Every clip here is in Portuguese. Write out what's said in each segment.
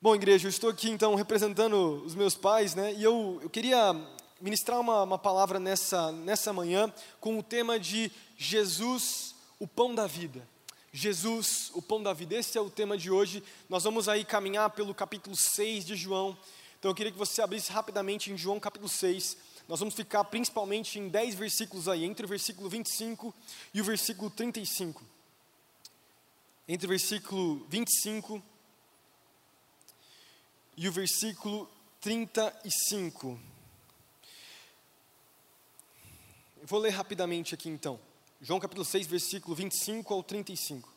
Bom, igreja, eu estou aqui então representando os meus pais, né? E eu, eu queria ministrar uma, uma palavra nessa, nessa manhã com o tema de Jesus, o pão da vida. Jesus, o pão da vida. Esse é o tema de hoje. Nós vamos aí caminhar pelo capítulo 6 de João. Então eu queria que você abrisse rapidamente em João capítulo 6. Nós vamos ficar principalmente em 10 versículos aí, entre o versículo 25 e o versículo 35. Entre o versículo 25 e o versículo 35. Eu vou ler rapidamente aqui então. João capítulo 6, versículo 25 ao 35.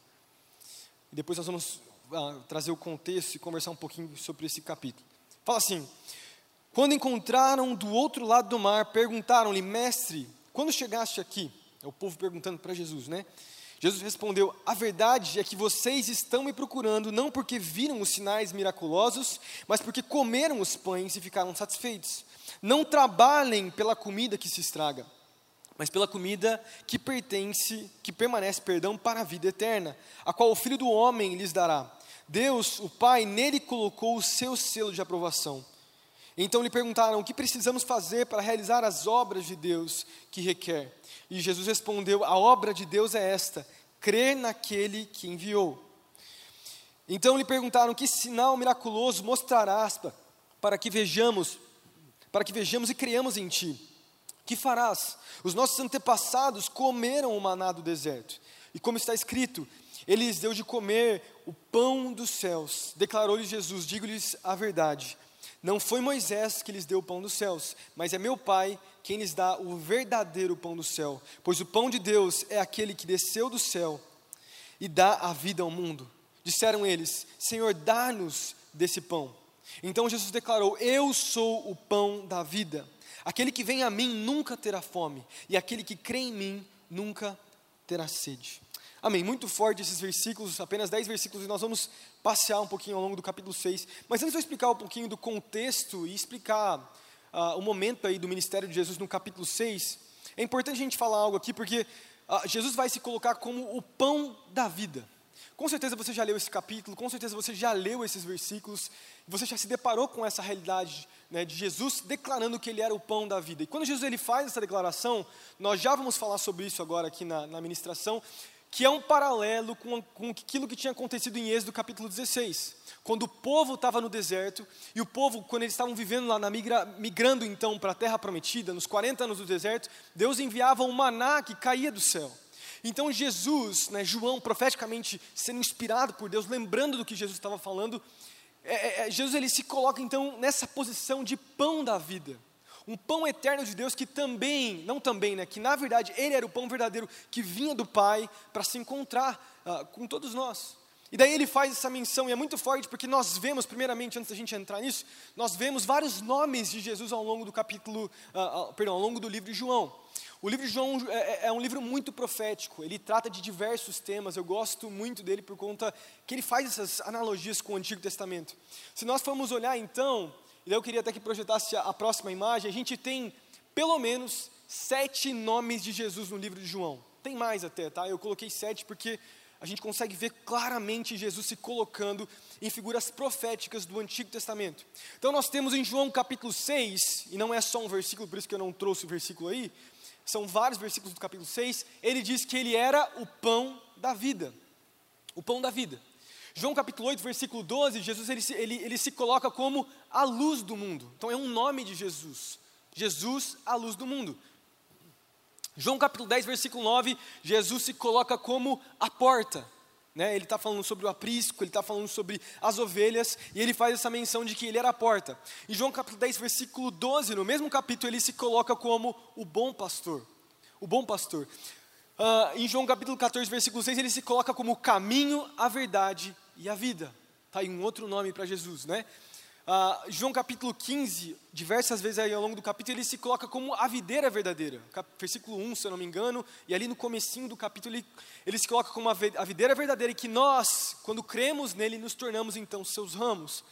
E depois nós vamos ah, trazer o contexto e conversar um pouquinho sobre esse capítulo. Fala assim: Quando encontraram do outro lado do mar, perguntaram-lhe, mestre, quando chegaste aqui? É o povo perguntando para Jesus, né? Jesus respondeu: A verdade é que vocês estão me procurando não porque viram os sinais miraculosos, mas porque comeram os pães e ficaram satisfeitos. Não trabalhem pela comida que se estraga, mas pela comida que pertence, que permanece, perdão, para a vida eterna, a qual o Filho do homem lhes dará. Deus, o Pai, nele colocou o seu selo de aprovação. Então lhe perguntaram: O que precisamos fazer para realizar as obras de Deus que requer? E Jesus respondeu: A obra de Deus é esta: crer naquele que enviou. Então lhe perguntaram: Que sinal miraculoso mostrarás para que vejamos, para que vejamos e creamos em ti? Que farás? Os nossos antepassados comeram o maná do deserto. E como está escrito, ele lhes deu de comer o pão dos céus. Declarou-lhe Jesus: Digo-lhes a verdade. Não foi Moisés que lhes deu o pão dos céus, mas é meu Pai quem lhes dá o verdadeiro pão do céu. Pois o pão de Deus é aquele que desceu do céu e dá a vida ao mundo. Disseram eles: Senhor, dá-nos desse pão. Então Jesus declarou: Eu sou o pão da vida. Aquele que vem a mim nunca terá fome, e aquele que crê em mim nunca terá sede. Amém. Muito forte esses versículos, apenas 10 versículos, e nós vamos passear um pouquinho ao longo do capítulo 6. Mas antes de eu explicar um pouquinho do contexto e explicar uh, o momento aí do ministério de Jesus no capítulo 6, é importante a gente falar algo aqui, porque uh, Jesus vai se colocar como o pão da vida. Com certeza você já leu esse capítulo, com certeza você já leu esses versículos, você já se deparou com essa realidade né, de Jesus declarando que ele era o pão da vida. E quando Jesus ele faz essa declaração, nós já vamos falar sobre isso agora aqui na, na ministração, que é um paralelo com, com aquilo que tinha acontecido em Êxodo capítulo 16, quando o povo estava no deserto, e o povo, quando eles estavam vivendo lá, na migra, migrando então para a terra prometida, nos 40 anos do deserto, Deus enviava um maná que caía do céu. Então Jesus, né, João, profeticamente sendo inspirado por Deus, lembrando do que Jesus estava falando, é, é, é Jesus ele se coloca então nessa posição de pão da vida um pão eterno de Deus que também, não também, né, que na verdade ele era o pão verdadeiro que vinha do Pai para se encontrar uh, com todos nós. E daí ele faz essa menção, e é muito forte, porque nós vemos, primeiramente, antes da gente entrar nisso, nós vemos vários nomes de Jesus ao longo do capítulo, uh, perdão, ao longo do livro de João. O livro de João é, é, é, um livro muito profético, ele trata de diversos temas, eu gosto muito dele por conta que ele faz essas analogias com o Antigo Testamento. Se nós formos olhar então, e eu queria até que projetasse a próxima imagem. A gente tem pelo menos sete nomes de Jesus no livro de João. Tem mais até, tá? Eu coloquei sete porque a gente consegue ver claramente Jesus se colocando em figuras proféticas do Antigo Testamento. Então nós temos em João capítulo 6, e não é só um versículo, por isso que eu não trouxe o versículo aí, são vários versículos do capítulo 6, ele diz que ele era o pão da vida. O pão da vida. João capítulo 8, versículo 12, Jesus ele, ele, ele se coloca como a luz do mundo. Então é um nome de Jesus. Jesus, a luz do mundo. João capítulo 10, versículo 9, Jesus se coloca como a porta. Né? Ele está falando sobre o aprisco, ele está falando sobre as ovelhas, e ele faz essa menção de que ele era a porta. Em João capítulo 10, versículo 12, no mesmo capítulo, ele se coloca como o bom pastor. O bom pastor. Uh, em João capítulo 14, versículo 6, ele se coloca como o caminho, a verdade e a vida. Está aí um outro nome para Jesus, né? Uh, João capítulo 15, diversas vezes aí ao longo do capítulo, ele se coloca como a videira verdadeira. Versículo 1, se eu não me engano, e ali no comecinho do capítulo, ele, ele se coloca como a, a videira verdadeira e que nós, quando cremos nele, nos tornamos então seus ramos.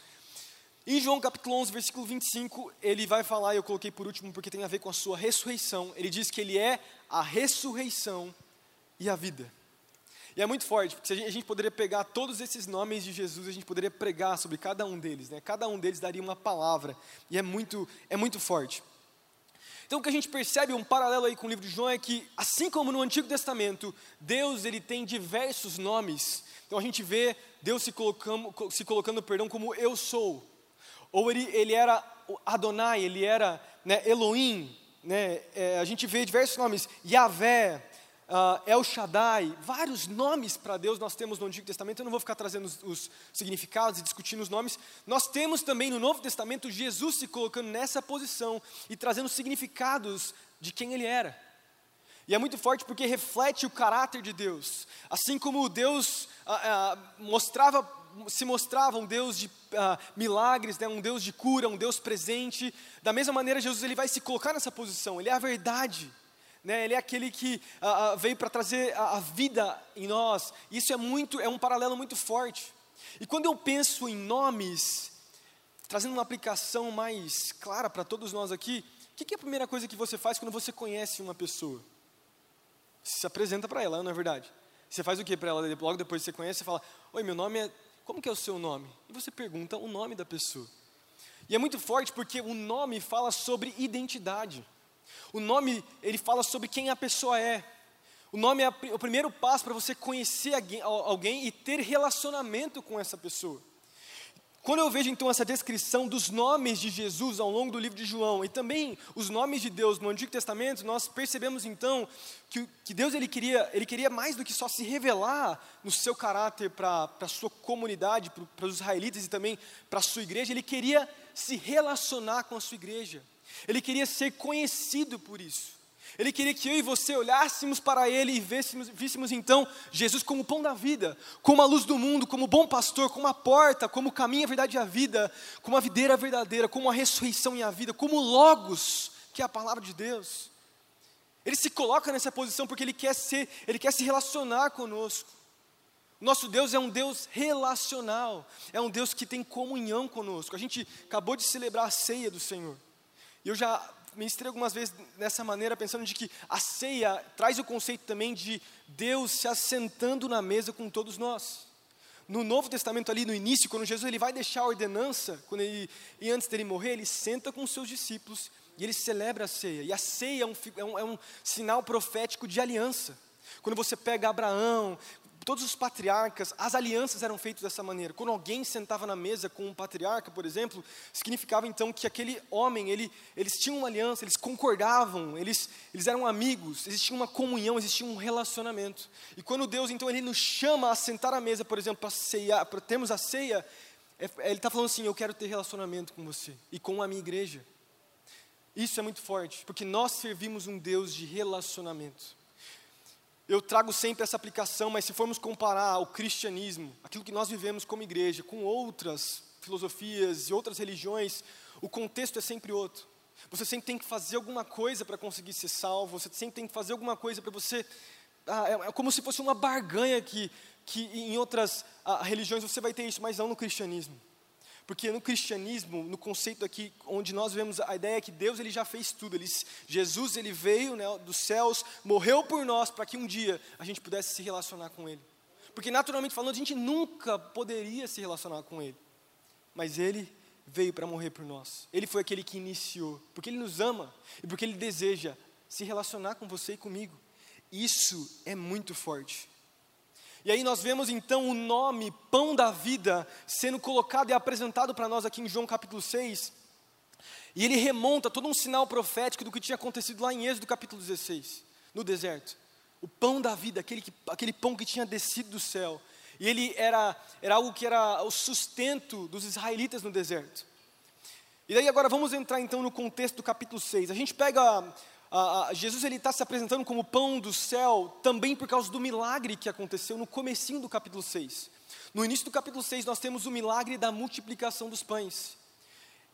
Em João capítulo 11, versículo 25, ele vai falar, e eu coloquei por último porque tem a ver com a sua ressurreição. Ele diz que ele é a ressurreição e a vida. E é muito forte, porque a gente, poderia pegar todos esses nomes de Jesus, a gente poderia pregar sobre cada um deles, né? Cada um deles daria uma palavra, e é muito, é muito forte. Então o que a gente percebe, um paralelo aí com o livro de João, é que, assim como no Antigo Testamento, Deus ele tem diversos nomes. Então a gente vê Deus se colocando, se colocando perdão, como eu sou. Ou ele, ele era Adonai, ele era né, Elohim. Né, é, a gente vê diversos nomes, Yahvé, uh, El Shaddai, vários nomes para Deus nós temos no Antigo Testamento. Eu não vou ficar trazendo os, os, significados e discutindo os nomes. Nós temos também no Novo Testamento Jesus se colocando nessa posição e trazendo significados de quem ele era. E é muito forte porque reflete o caráter de Deus. Assim como Deus ah, ah, mostrava, se mostrava um Deus de ah, milagres, né, um Deus de cura, um Deus presente, da mesma maneira Jesus ele vai se colocar nessa posição. Ele é a verdade. Né, ele é aquele que ah, ah, veio para trazer a, a, vida em nós. Isso é muito, é um paralelo muito forte. E quando eu penso em nomes, trazendo uma aplicação mais clara para todos nós aqui, o que, que, é a primeira coisa que você faz quando você conhece uma pessoa? Você se apresenta para ela, não é verdade? Você faz o que para ela? Logo depois que você conhece, você fala: Oi, meu nome é. Como que é o seu nome? E você pergunta o nome da pessoa. E é muito forte porque o nome fala sobre identidade. O nome, ele fala sobre quem a pessoa é. O nome é o primeiro passo para você conhecer alguém e ter relacionamento com essa pessoa. Quando eu vejo então essa descrição dos nomes de Jesus ao longo do livro de João e também os nomes de Deus no Antigo Testamento, nós percebemos então que, que Deus ele queria, ele queria mais do que só se revelar no seu caráter para a sua comunidade, para os israelitas e também para a sua igreja, ele queria se relacionar com a sua igreja. Ele queria ser conhecido por isso. Ele queria que eu e você olhássemos para Ele e víssemos, víssemos, então Jesus como o pão da vida, como a luz do mundo, como o bom pastor, como a porta, como o caminho, a verdade e a vida, como a videira verdadeira, como a ressurreição e a vida, como o Logos, que é a palavra de Deus. Ele se coloca nessa posição porque Ele quer ser, Ele quer se relacionar conosco. Nosso Deus é um Deus relacional, é um Deus que tem comunhão conosco. A gente acabou de celebrar a ceia do Senhor. E eu já ministrei algumas vezes dessa maneira, pensando de que a ceia traz o conceito também de Deus se assentando na mesa com todos nós. No Novo Testamento ali no início, quando Jesus ele vai deixar a ordenança, quando ele, e antes dele morrer, ele senta com os seus discípulos e ele celebra a ceia. E a ceia é um, é um, é um sinal profético de aliança. Quando você pega Abraão, todos os patriarcas, as alianças eram feitas dessa maneira. Quando alguém sentava na mesa com um patriarca, por exemplo, significava então que aquele homem, ele, eles tinham uma aliança, eles concordavam, eles, eles eram amigos, existia uma comunhão, existia um relacionamento. E quando Deus então ele nos chama a sentar à mesa, por exemplo, para ceiar, para termos a ceia, é, ele está falando assim: eu quero ter relacionamento com você e com a minha igreja. Isso é muito forte, porque nós servimos um Deus de relacionamento eu trago sempre essa aplicação, mas se formos comparar o cristianismo, aquilo que nós vivemos como igreja, com outras filosofias e outras religiões, o contexto é sempre outro. Você sempre tem que fazer alguma coisa para conseguir ser salvo, você sempre tem que fazer alguma coisa para você. Ah, é, é, como se fosse uma barganha que, que em outras ah, religiões você vai ter isso, mas não no cristianismo. Porque no cristianismo, no conceito aqui, onde nós vemos a ideia é que Deus ele já fez tudo. Ele, Jesus ele veio né, dos céus, morreu por nós para que um dia a gente pudesse se relacionar com Ele. Porque naturalmente falando, a gente nunca poderia se relacionar com Ele. Mas Ele veio para morrer por nós. Ele foi aquele que iniciou. Porque Ele nos ama e porque Ele deseja se relacionar com você e comigo. Isso é muito forte. E aí nós vemos então o nome Pão da Vida sendo colocado e apresentado para nós aqui em João capítulo 6. E ele remonta todo um sinal profético do que tinha acontecido lá em Êxodo capítulo 16, no deserto. O pão da vida, aquele, que, aquele pão que tinha descido do céu. E ele era, era algo que era o sustento dos israelitas no deserto. E daí agora vamos entrar então no contexto do capítulo 6. A gente pega Jesus ele está se apresentando como pão do céu também por causa do milagre que aconteceu no comecinho do capítulo 6. No início do capítulo 6 nós temos o milagre da multiplicação dos pães.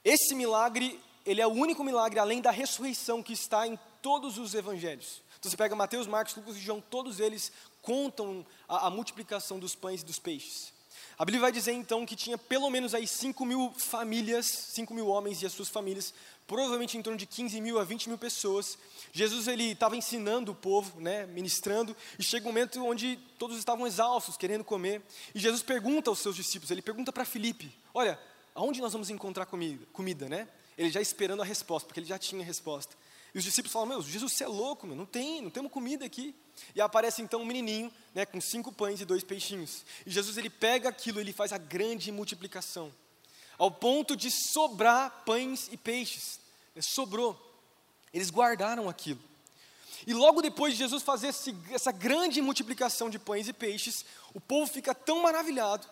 Esse milagre, ele é o único milagre além da ressurreição que está em todos os evangelhos. Então você pega Mateus, Marcos, Lucas e João, todos eles contam a, a multiplicação dos pães e dos peixes. A Bíblia vai dizer então que tinha pelo menos aí 5 mil famílias, 5 mil homens e as suas famílias, provavelmente em torno de 15 mil a 20 mil pessoas. Jesus ele estava ensinando o povo, né, ministrando, e chega um momento onde todos estavam exaustos, querendo comer. E Jesus pergunta aos seus discípulos, ele pergunta para Filipe: Olha, aonde nós vamos encontrar comida? comida né? Ele já esperando a resposta, porque ele já tinha a resposta. E os discípulos falam: Meu, Jesus, você é louco, meu, não tem, não temos comida aqui. E aparece então um menininho, né, com cinco pães e dois peixinhos. E Jesus ele pega aquilo, ele faz a grande multiplicação, ao ponto de sobrar pães e peixes. Né, sobrou. Eles guardaram aquilo. E logo depois de Jesus fazer esse, essa grande multiplicação de pães e peixes, o povo fica tão maravilhado,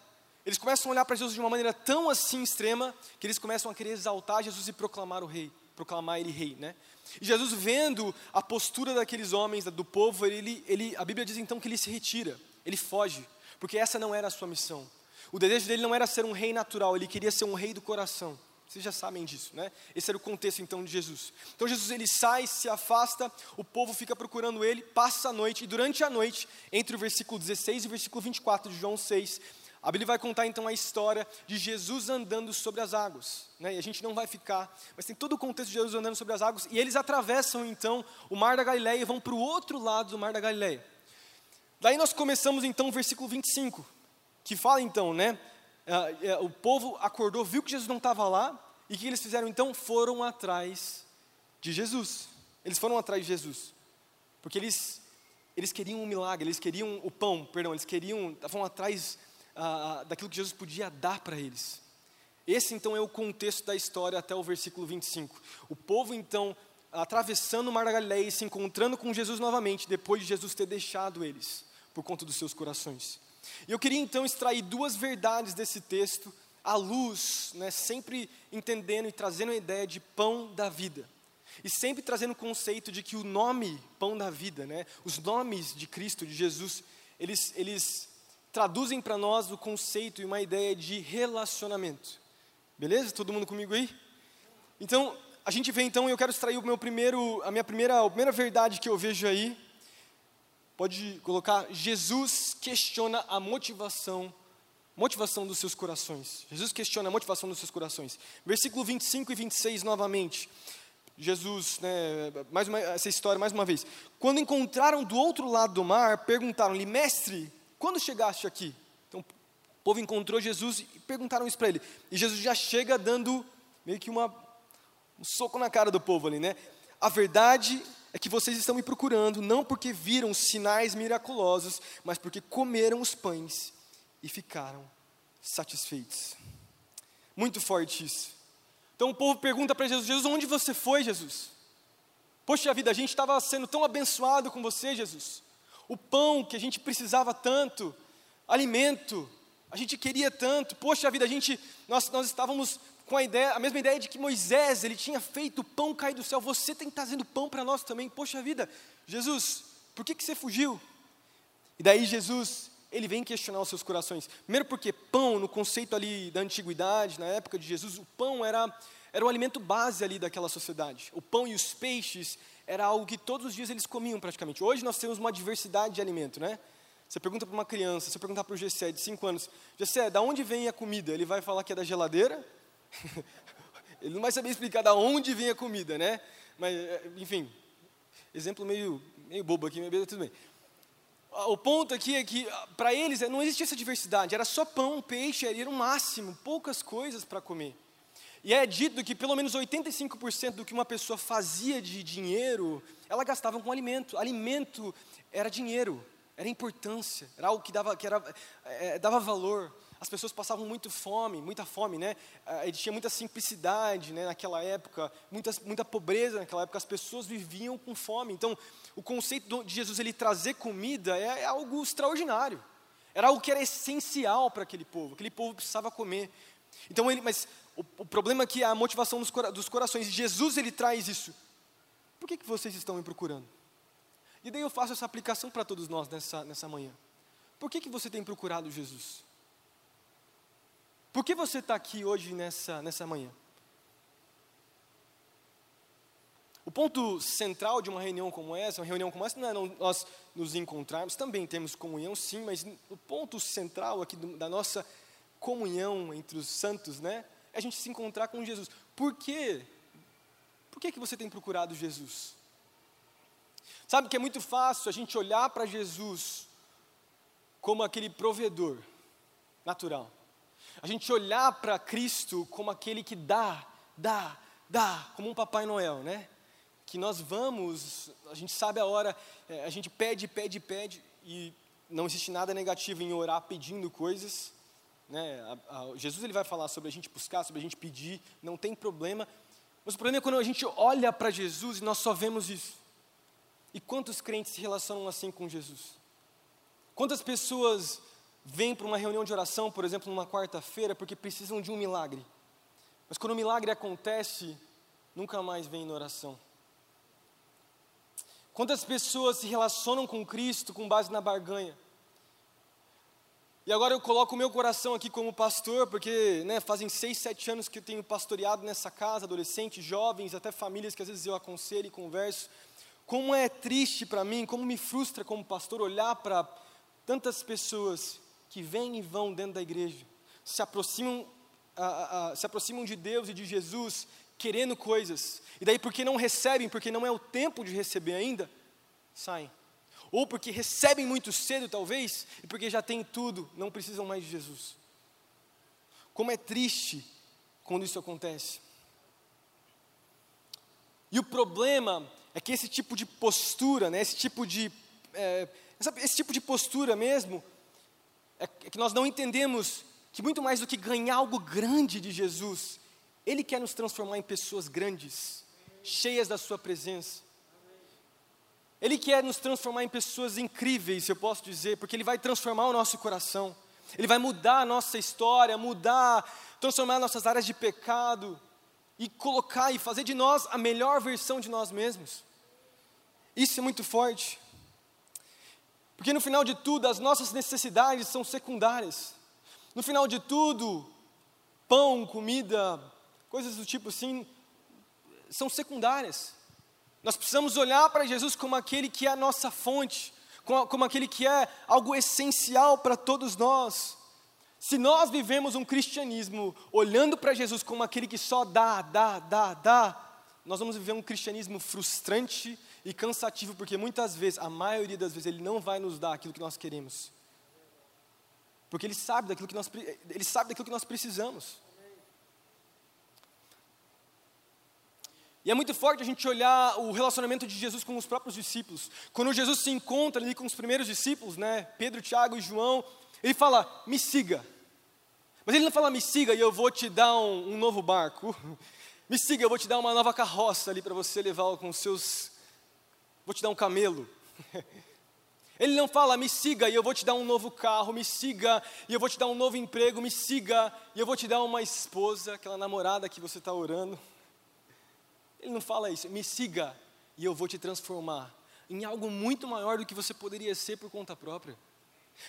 eles começam a olhar para Jesus de uma maneira tão assim extrema, que eles começam a querer exaltar Jesus e proclamar o rei, proclamar ele rei, né? E Jesus, vendo a postura daqueles homens, do povo, ele, ele, a Bíblia diz então que ele se retira, ele foge, porque essa não era a sua missão. O desejo dele não era ser um rei natural, ele queria ser um rei do coração. Vocês já sabem disso, né? Esse era o contexto então de Jesus. Então Jesus ele sai, se afasta, o povo fica procurando ele, passa a noite, e durante a noite, entre o versículo 16 e o versículo 24 de João 6, a Bíblia vai contar então a história de Jesus andando sobre as águas. Né? E a gente não vai ficar, mas tem todo o contexto de Jesus andando sobre as águas. E eles atravessam então o Mar da Galileia e vão para o outro lado do Mar da Galileia. Daí nós começamos então o versículo 25, que fala então, né? É, é, o povo acordou, viu que Jesus não estava lá, e o que eles fizeram então? Foram atrás de Jesus. Eles foram atrás de Jesus, porque eles, eles queriam um milagre, eles queriam o pão, perdão, eles queriam, estavam atrás ah, daquilo que Jesus podia dar para eles. Esse então é o contexto da história até o versículo 25. O povo então atravessando o Mar da Galileia e se encontrando com Jesus novamente, depois de Jesus ter deixado eles, por conta dos seus corações. E eu queria então extrair duas verdades desse texto, à luz, né, sempre entendendo e trazendo a ideia de pão da vida. E sempre trazendo o conceito de que o nome pão da vida, né, os nomes de Cristo, de Jesus, eles, eles traduzem para nós o conceito e uma ideia de relacionamento. Beleza? Todo mundo comigo aí? Então, a gente vê então, eu quero extrair o meu primeiro, a minha primeira, a primeira verdade que eu vejo aí. Pode colocar, Jesus questiona a motivação, motivação dos seus corações. Jesus questiona a motivação dos seus corações. Versículo 25 e 26 novamente. Jesus, né, mais uma, essa história mais uma vez. Quando encontraram do outro lado do mar, perguntaram-lhe, mestre, quando chegaste aqui? Então, o povo encontrou Jesus e perguntaram isso para ele. E Jesus já chega dando meio que uma, um soco na cara do povo ali, né? A verdade é que vocês estão me procurando, não porque viram sinais miraculosos, mas porque comeram os pães e ficaram satisfeitos. Muito forte isso. Então o povo pergunta para Jesus: Jesus, onde você foi, Jesus? Poxa vida, a gente estava sendo tão abençoado com você, Jesus o pão que a gente precisava tanto, alimento, a gente queria tanto. Poxa vida, a gente, nós, nós estávamos com a ideia, a mesma ideia de que Moisés, ele tinha feito o pão cair do céu. Você tem trazendo pão para nós também. Poxa vida, Jesus, por que, que você fugiu? E daí Jesus, ele vem questionar os seus corações. Primeiro porque pão, no conceito ali da antiguidade, na época de Jesus, o pão era, era o alimento base ali daquela sociedade. O pão e os peixes era algo que todos os dias eles comiam praticamente. Hoje nós temos uma diversidade de alimento, né? Você pergunta para uma criança, você perguntar para o Gessé de 5 anos, Gessé, da onde vem a comida? Ele vai falar que é da geladeira? ele não vai saber explicar da onde vem a comida, né? Mas, é, enfim, exemplo meio, meio bobo aqui, mas tudo bem. O ponto aqui é que, para eles, não existia essa diversidade, era só pão, peixe, era o máximo, poucas coisas para comer. E é dito que pelo menos 85% do que uma pessoa fazia de dinheiro, ela gastava com alimento. Alimento era dinheiro, era importância, era algo que dava, que era, é, dava valor. As pessoas passavam muito fome, muita fome, né? É, tinha muita simplicidade né, naquela época, muita, muita pobreza naquela época, as pessoas viviam com fome. Então, o conceito de Jesus ele trazer comida é, é algo extraordinário. Era algo que era essencial para aquele povo, aquele povo precisava comer. Então ele, mas o, o problema é a motivação dos, dos corações. Jesus ele traz isso. Por que, que vocês estão me procurando? E daí eu faço essa aplicação para todos nós nessa, nessa manhã. Por que, que você tem procurado Jesus? Por que você está aqui hoje nessa, nessa manhã? O ponto central de uma reunião como essa, uma reunião como essa, não é nós nos encontrarmos, também temos comunhão, sim, mas o ponto central aqui do, da nossa comunhão entre os santos, né? É a gente se encontrar com Jesus. Por quê? Por que, que você tem procurado Jesus? Sabe que é muito fácil a gente olhar para Jesus como aquele provedor natural. A gente olhar para Cristo como aquele que dá, dá, dá, como um Papai Noel, né? Que nós vamos, a gente sabe a hora, é, a gente pede, pede, pede, e não existe nada negativo em orar pedindo coisas. Né? A, a, Jesus ele vai falar sobre a gente buscar, sobre a gente pedir, não tem problema. Mas o problema é quando a gente olha para Jesus e nós só vemos isso. E quantos crentes se relacionam assim com Jesus? Quantas pessoas vêm para uma reunião de oração, por exemplo, numa quarta-feira, porque precisam de um milagre? Mas quando o milagre acontece, nunca mais vem na oração. Quantas pessoas se relacionam com Cristo com base na barganha? E agora eu coloco o meu coração aqui como pastor, porque né, fazem seis, sete anos que eu tenho pastoreado nessa casa, adolescentes, jovens, até famílias que às vezes eu aconselho e converso. Como é triste para mim, como me frustra como pastor olhar para tantas pessoas que vêm e vão dentro da igreja, se aproximam, a, a, se aproximam de Deus e de Jesus, querendo coisas, e daí porque não recebem, porque não é o tempo de receber ainda, saem ou porque recebem muito cedo, talvez, e porque já têm tudo, não precisam mais de Jesus. Como é triste quando isso acontece. E o problema é que esse tipo de postura, né, esse tipo de é, esse tipo de postura mesmo, é que nós não entendemos que muito mais do que ganhar algo grande de Jesus, Ele quer nos transformar em pessoas grandes, cheias da Sua presença. Ele quer nos transformar em pessoas incríveis, eu posso dizer, porque Ele vai transformar o nosso coração, Ele vai mudar a nossa história, mudar, transformar nossas áreas de pecado e colocar e fazer de nós a melhor versão de nós mesmos. Isso é muito forte, porque no final de tudo, as nossas necessidades são secundárias. No final de tudo, pão, comida, coisas do tipo assim, são secundárias. Nós precisamos olhar para Jesus como aquele que é a nossa fonte, como aquele que é algo essencial para todos nós. Se nós vivemos um cristianismo olhando para Jesus como aquele que só dá, dá, dá, dá, nós vamos viver um cristianismo frustrante e cansativo, porque muitas vezes, a maioria das vezes, Ele não vai nos dar aquilo que nós queremos. Porque Ele sabe daquilo que nós, ele sabe daquilo que nós precisamos. E é muito forte a gente olhar o relacionamento de Jesus com os próprios discípulos. Quando Jesus se encontra ali com os primeiros discípulos, né, Pedro, Tiago e João, ele fala: "Me siga". Mas ele não fala: "Me siga e eu vou te dar um, um novo barco". "Me siga, eu vou te dar uma nova carroça ali para você levar com seus vou te dar um camelo". Ele não fala, me siga e eu vou te dar um novo carro, me siga e eu vou te dar um novo emprego, me siga e eu vou te dar uma esposa, aquela namorada que você está orando. Ele não fala isso, me siga e eu vou te transformar em algo muito maior do que você poderia ser por conta própria.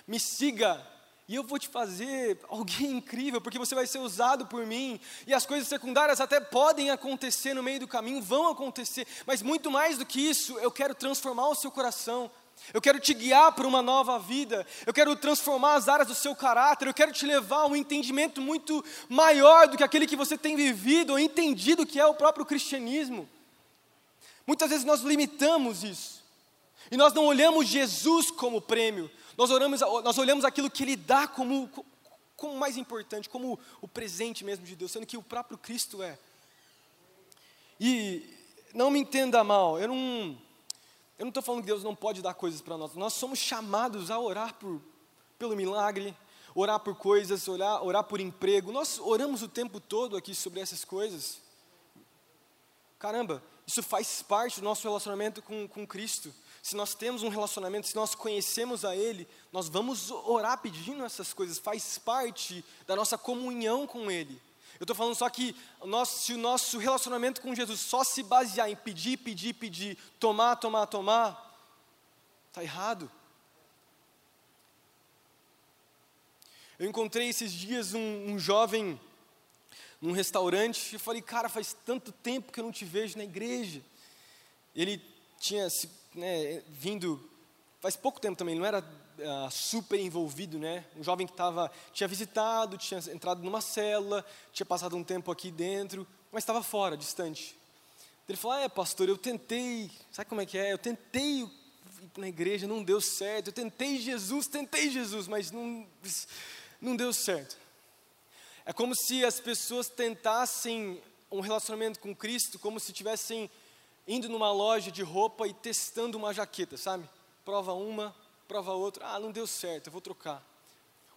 Me siga e eu vou te fazer alguém incrível, porque você vai ser usado por mim, e as coisas secundárias até podem acontecer no meio do caminho, vão acontecer, mas muito mais do que isso, eu quero transformar o seu coração, eu quero te guiar para uma nova vida, eu quero transformar as áreas do seu caráter, eu quero te levar a um entendimento muito maior do que aquele que você tem vivido ou entendido que é o próprio cristianismo. Muitas vezes nós limitamos isso, e nós não olhamos Jesus como prêmio, nós, oramos, nós olhamos aquilo que Ele dá como, como mais importante, como o presente mesmo de Deus, sendo que o próprio Cristo é. E não me entenda mal, eu não eu não estou falando que Deus não pode dar coisas para nós. Nós somos chamados a orar por, pelo milagre, orar por coisas, orar, orar por emprego. Nós oramos o tempo todo aqui sobre essas coisas. Caramba, isso faz parte do nosso relacionamento com, com Cristo. Se nós temos um relacionamento, se nós conhecemos a Ele, nós vamos orar pedindo essas coisas, faz parte da nossa comunhão com Ele. Eu estou falando só que nosso, se o nosso relacionamento com Jesus só se basear em pedir, pedir, pedir, tomar, tomar, tomar, está errado. Eu encontrei esses dias um, um jovem num restaurante e falei, cara, faz tanto tempo que eu não te vejo na igreja. Ele tinha né, vindo, faz pouco tempo também, não era uh, super envolvido, né? Um jovem que tava, tinha visitado, tinha entrado numa cela, tinha passado um tempo aqui dentro, mas estava fora, distante. Ele falou: ah, É, pastor, eu tentei, sabe como é que é? Eu tentei na igreja, não deu certo. Eu tentei Jesus, tentei Jesus, mas não, não deu certo. É como se as pessoas tentassem um relacionamento com Cristo, como se estivessem indo numa loja de roupa e testando uma jaqueta, sabe? Prova uma, prova outra, ah, não deu certo, eu vou trocar.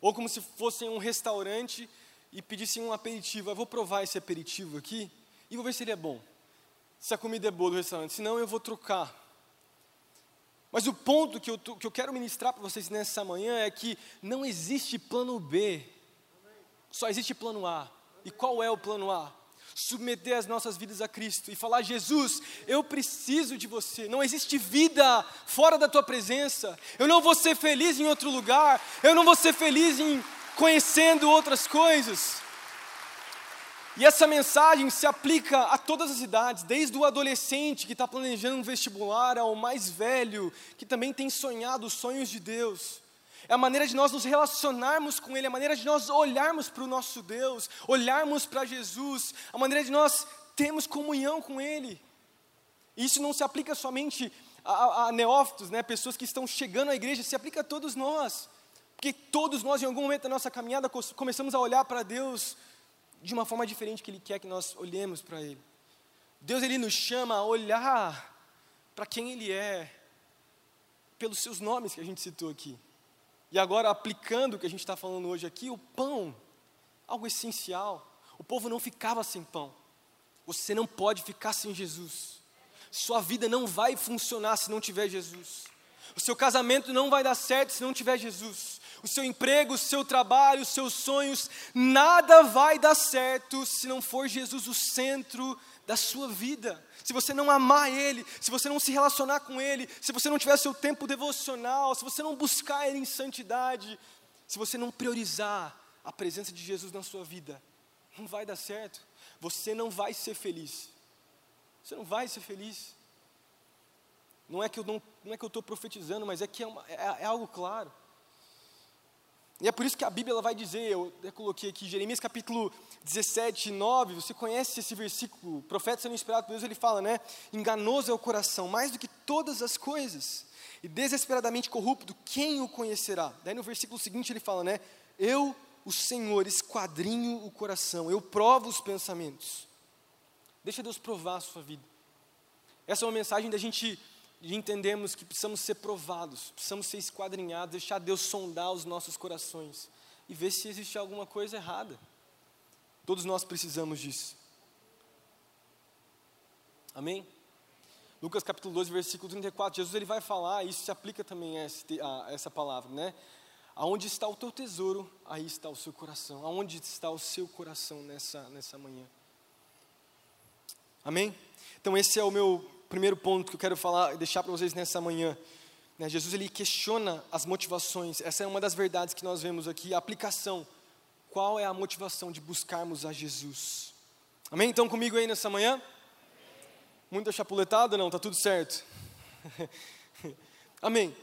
Ou como se fossem um restaurante e pedissem um aperitivo, eu vou provar esse aperitivo aqui e vou ver se ele é bom. Se a comida é boa do restaurante, senão eu vou trocar. Mas o ponto que eu, que eu quero ministrar para vocês nessa manhã é que não existe plano B, só existe plano A. E qual é o plano A? Submeter as nossas vidas a Cristo e falar: Jesus, eu preciso de você. Não existe vida fora da tua presença. Eu não vou ser feliz em outro lugar. Eu não vou ser feliz em conhecendo outras coisas. E essa mensagem se aplica a todas as idades, desde o adolescente que está planejando um vestibular ao mais velho que também tem sonhado os sonhos de Deus é a maneira de nós nos relacionarmos com Ele, é a maneira de nós olharmos para o nosso Deus, olharmos para Jesus, a maneira de nós termos comunhão com Ele. Isso não se aplica somente a, a, neófitos, né, pessoas que estão chegando à igreja, se aplica a todos nós. Porque todos nós, em algum momento da nossa caminhada, começamos a olhar para Deus de uma forma diferente que Ele quer que nós olhemos para Ele. Deus, Ele nos chama a olhar para quem Ele é, pelos seus nomes que a gente citou aqui. E agora, aplicando o que a gente está falando hoje aqui, o pão, algo essencial. O povo não ficava sem pão. Você não pode ficar sem Jesus. Sua vida não vai funcionar se não tiver Jesus. O seu casamento não vai dar certo se não tiver Jesus. O seu emprego, o seu trabalho, os seus sonhos, nada vai dar certo se não for Jesus o centro da sua vida se você não amar Ele, se você não se relacionar com Ele, se você não tiver seu tempo devocional, se você não buscar Ele em santidade, se você não priorizar a presença de Jesus na sua vida, não vai dar certo. Você não vai ser feliz. Você não vai ser feliz. Não é que eu não, não é que eu estou profetizando, mas é que é, uma, é, é algo claro. E é por isso que a Bíblia ela vai dizer, eu coloquei aqui, Jeremias capítulo 17, 9, você conhece esse versículo, o profeta sendo inspirado por Deus, ele fala, né? Enganoso é o coração, mais do que todas as coisas, e desesperadamente corrupto, quem o conhecerá? Daí no versículo seguinte ele fala, né? Eu, o Senhor, esquadrinho o coração, eu provo os pensamentos. Deixa Deus provar a sua vida. Essa é uma mensagem da gente e entendemos que precisamos ser provados, precisamos ser esquadrinhados, deixar Deus sondar os nossos corações e ver se existe alguma coisa errada. Todos nós precisamos disso. Amém? Lucas capítulo 12, versículo 34, Jesus ele vai falar, e isso se aplica também a, esse, a essa palavra, né? Aonde está o teu tesouro, aí está o seu coração. Aonde está o seu coração nessa, nessa manhã? Amém? Então esse é o meu primeiro ponto que eu quero falar, deixar para vocês nessa manhã. Né, Jesus ele questiona as motivações. Essa é uma das verdades que nós vemos aqui. A aplicação. Qual é a motivação de buscarmos a Jesus? Amém? Então comigo aí nessa manhã? Muita chapuletada? Não, tá tudo certo. Amém.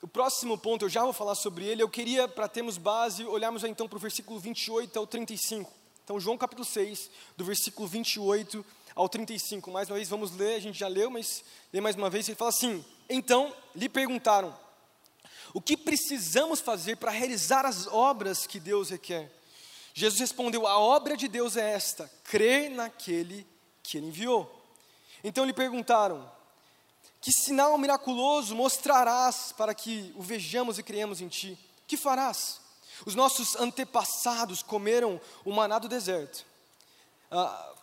O próximo ponto, eu já vou falar sobre ele. Eu queria, para termos base, olharmos então para o versículo 28 ao 35. Então, João capítulo 6, do versículo 28 ao 35. Mais uma vez, vamos ler, a gente já leu, mas lê mais uma vez. Ele fala assim: Então lhe perguntaram: O que precisamos fazer para realizar as obras que Deus requer? Jesus respondeu: A obra de Deus é esta, crer naquele que ele enviou. Então lhe perguntaram: Que sinal miraculoso mostrarás para que o vejamos e criemos em ti? Que farás? Os nossos antepassados comeram o maná do deserto. Ah,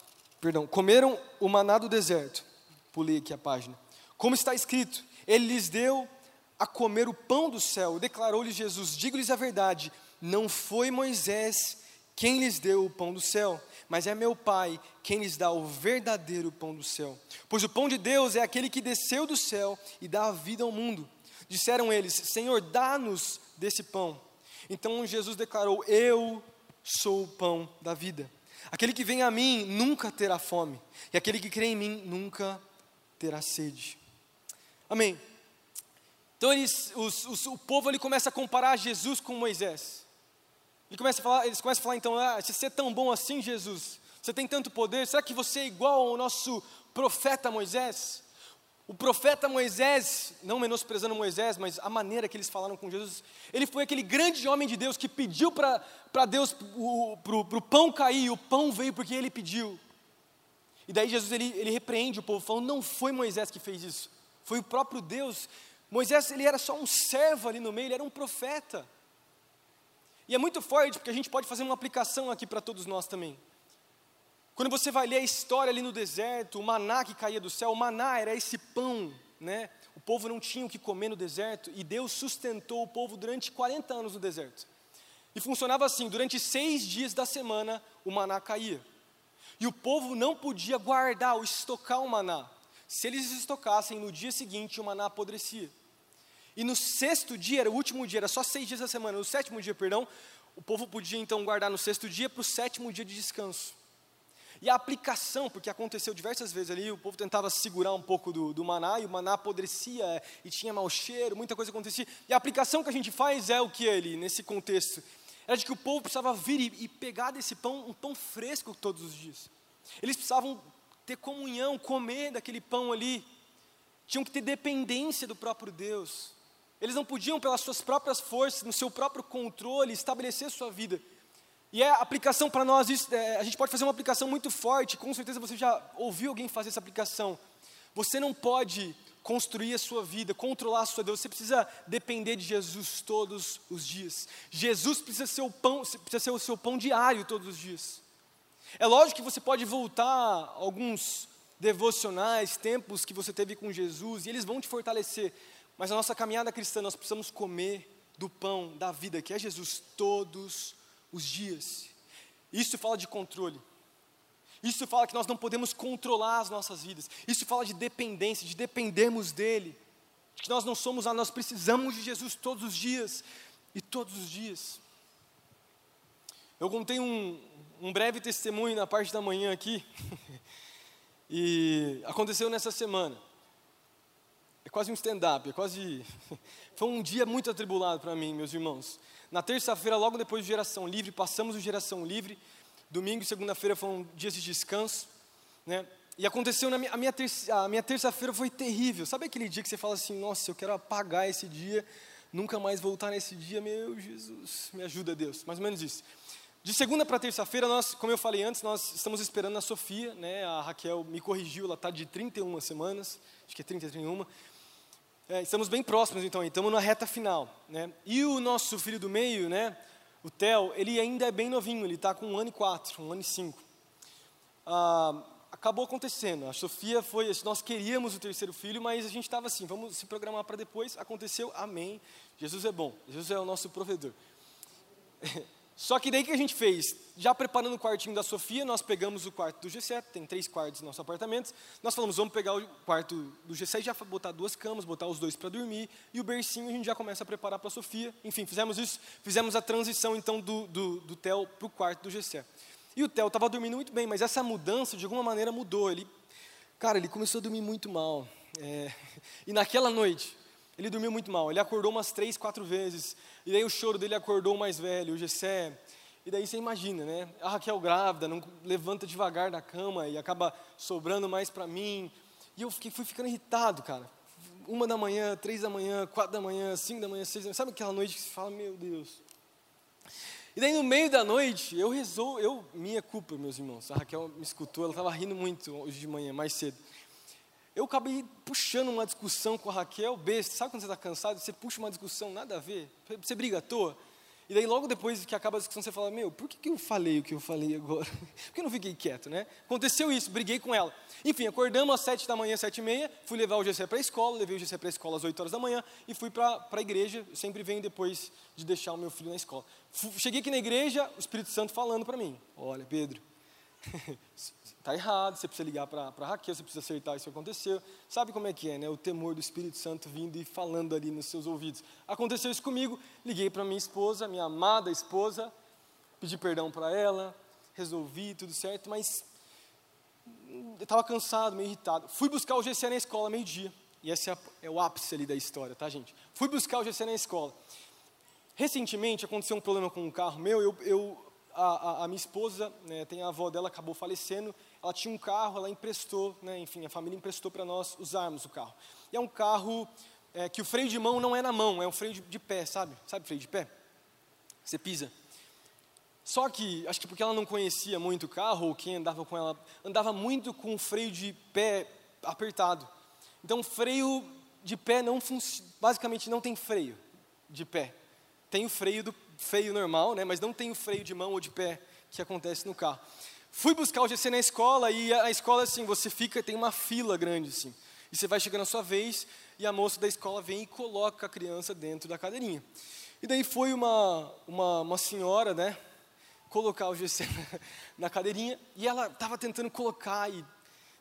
perdão, comeram o maná do deserto. Pulei aqui a página. Como está escrito, ele lhes deu a comer o pão do céu. Declarou-lhes Jesus: Digo-lhes a verdade, não foi Moisés quem lhes deu o pão do céu, mas é meu Pai quem lhes dá o verdadeiro pão do céu. Pois o pão de Deus é aquele que desceu do céu e dá a vida ao mundo. Disseram eles: Senhor, dá-nos desse pão. Então Jesus declarou: Eu sou o pão da vida. Aquele que vem a mim nunca terá fome, e aquele que crê em mim nunca terá sede. Amém. Então eles, os, os, o povo ele começa a comparar Jesus com Moisés. Ele começa a falar, eles começam a falar então, ah, se você é tão bom assim, Jesus, você tem tanto poder, será que você é igual ao nosso profeta Moisés? O profeta Moisés, não menosprezando Moisés, mas a maneira que eles falaram com Jesus, ele foi aquele grande homem de Deus que pediu para Deus para o pão cair, e o pão veio porque ele pediu. E daí Jesus ele, ele repreende o povo, falando: não foi Moisés que fez isso, foi o próprio Deus Moisés, ele era só um servo ali no meio, ele era um profeta. E é muito forte, porque a gente pode fazer uma aplicação aqui para todos nós também. Quando você vai ler a história ali no deserto, o maná que caía do céu, o maná era esse pão, né? O povo não tinha o que comer no deserto, e Deus sustentou o povo durante 40 anos no deserto. E funcionava assim: durante seis dias da semana, o maná caía. E o povo não podia guardar ou estocar o maná. Se eles estocassem, no dia seguinte o maná apodrecia. E no sexto dia, era o último dia, era só seis dias da semana, no sétimo dia, perdão, o povo podia então guardar no sexto dia para o sétimo dia de descanso. E a aplicação, porque aconteceu diversas vezes ali, o povo tentava segurar um pouco do, do maná, e o maná apodrecia, e tinha mau cheiro, muita coisa acontecia. E a aplicação que a gente faz é o que ali, nesse contexto? Era de que o povo precisava vir e, e pegar desse pão, um pão fresco todos os dias. Eles precisavam ter comunhão, comer daquele pão ali. Tinham que ter dependência do próprio Deus. Eles não podiam, pelas suas próprias forças, no seu próprio controle, estabelecer sua vida. E é a aplicação para nós, isso, é, a gente pode fazer uma aplicação muito forte, com certeza você já ouviu alguém fazer essa aplicação. Você não pode construir a sua vida, controlar a sua vida, você precisa depender de Jesus todos os dias. Jesus precisa ser o pão, precisa ser o seu pão diário todos os dias. É lógico que você pode voltar a alguns devocionais, tempos que você teve com Jesus, e eles vão te fortalecer, mas na nossa caminhada cristã nós precisamos comer do pão da vida, que é Jesus, todos os dias. Isso fala de controle. Isso fala que nós não podemos controlar as nossas vidas. Isso fala de dependência, de dependermos dele. De que nós não somos lá, nós precisamos de Jesus todos os dias e todos os dias. Eu contei um, um breve testemunho na parte da manhã aqui. e aconteceu nessa semana. É quase um stand-up, é quase. Foi um dia muito atribulado para mim, meus irmãos. Na terça-feira, logo depois de geração livre, passamos o geração livre. Domingo e segunda-feira foram dias de descanso, né? E aconteceu na minha, a minha, terça, a minha terça-feira foi terrível. Sabe aquele dia que você fala assim, nossa, eu quero apagar esse dia, nunca mais voltar nesse dia, meu Jesus, me ajuda Deus. Mais ou menos isso. De segunda para terça-feira, nós, como eu falei antes, nós estamos esperando a Sofia, né? A Raquel me corrigiu, ela está de 31 semanas, acho que é 30, 31. É, estamos bem próximos, então, estamos na reta final. Né? E o nosso filho do meio, né, o Theo, ele ainda é bem novinho, ele está com um ano e quatro, um ano e cinco. Ah, acabou acontecendo, a Sofia foi, nós queríamos o terceiro filho, mas a gente estava assim, vamos se programar para depois, aconteceu, amém, Jesus é bom, Jesus é o nosso provedor. Só que daí que a gente fez? Já preparando o quartinho da Sofia, nós pegamos o quarto do Gessé, tem três quartos no nosso apartamento. Nós falamos, vamos pegar o quarto do Gessé e já botar duas camas, botar os dois para dormir. E o bercinho a gente já começa a preparar para a Sofia. Enfim, fizemos isso, fizemos a transição então do, do, do Theo para o quarto do Gessé. E o Theo estava dormindo muito bem, mas essa mudança de alguma maneira mudou. Ele, cara, ele começou a dormir muito mal. É, e naquela noite, ele dormiu muito mal. Ele acordou umas três, quatro vezes. E daí o choro dele acordou o mais velho, o Gessé. E daí você imagina, né? A Raquel grávida, não levanta devagar da cama e acaba sobrando mais para mim. E eu fiquei, fui ficando irritado, cara. Uma da manhã, três da manhã, quatro da manhã, cinco da manhã, seis da manhã. Sabe aquela noite que você fala, meu Deus. E daí no meio da noite, eu resolvo, eu, minha culpa, meus irmãos. A Raquel me escutou, ela estava rindo muito hoje de manhã, mais cedo. Eu acabei puxando uma discussão com a Raquel, besta. Sabe quando você está cansado? Você puxa uma discussão, nada a ver. Você briga à toa. E daí, logo depois que acaba a discussão, você fala: Meu, por que, que eu falei o que eu falei agora? Por que eu não fiquei quieto, né? Aconteceu isso, briguei com ela. Enfim, acordamos às sete da manhã, sete e meia. Fui levar o GC para a escola, levei o GC para a escola às oito horas da manhã e fui para a igreja. Eu sempre venho depois de deixar o meu filho na escola. Cheguei aqui na igreja, o Espírito Santo falando para mim: Olha, Pedro, está errado, você precisa ligar para Raquel, você precisa acertar isso que aconteceu. Sabe como é que é, né? O temor do Espírito Santo vindo e falando ali nos seus ouvidos. Aconteceu isso comigo, liguei para minha esposa, minha amada esposa, pedi perdão para ela, resolvi tudo certo, mas eu estava cansado, meio irritado. Fui buscar o GC na escola meio-dia. E esse é, é o ápice ali da história, tá, gente? Fui buscar o GC na escola. Recentemente aconteceu um problema com um carro meu. Eu, eu a, a, a, minha esposa, né, tem a avó dela, acabou falecendo. Ela tinha um carro, ela emprestou, né, enfim, a família emprestou para nós usarmos o carro. E é um carro é, que o freio de mão não é na mão, é um freio de, de pé, sabe? Sabe freio de pé? Você pisa. Só que, acho que porque ela não conhecia muito o carro, ou quem andava com ela, andava muito com o freio de pé apertado. Então, freio de pé não basicamente não tem freio de pé. Tem o freio do freio normal, né, mas não tem o freio de mão ou de pé que acontece no carro. Fui buscar o GC na escola e a escola assim, você fica, tem uma fila grande assim. E você vai chegando a sua vez e a moça da escola vem e coloca a criança dentro da cadeirinha. E daí foi uma, uma, uma senhora, né, colocar o GC na cadeirinha e ela estava tentando colocar e